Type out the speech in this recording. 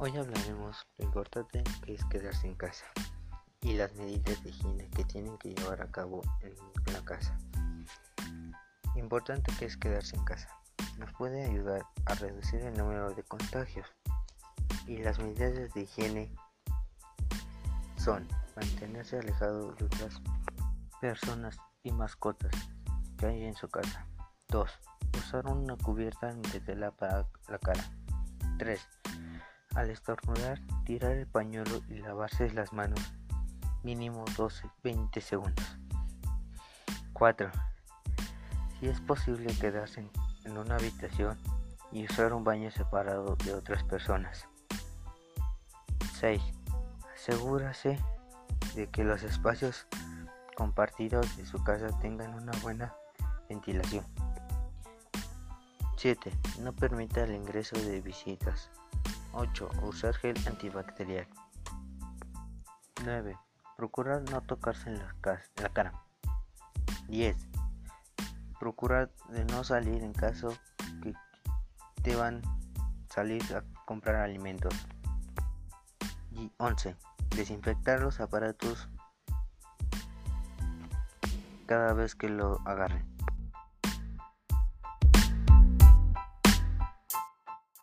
Hoy hablaremos lo importante que es quedarse en casa y las medidas de higiene que tienen que llevar a cabo en la casa. Importante que es quedarse en casa. Nos puede ayudar a reducir el número de contagios y las medidas de higiene son mantenerse alejado de otras personas y mascotas que hay en su casa. 2. Usar una cubierta de tela para la cara. 3 al estornudar, tirar el pañuelo y lavarse las manos mínimo 12-20 segundos. 4. Si es posible quedarse en una habitación y usar un baño separado de otras personas. 6. Asegúrase de que los espacios compartidos de su casa tengan una buena ventilación. 7. No permita el ingreso de visitas 8. Usar gel antibacterial. 9. Procurar no tocarse en la, cara. 10. Procurar de no salir en caso que deban salir a comprar alimentos. Y 11. Desinfectar los aparatos cada vez que lo agarren.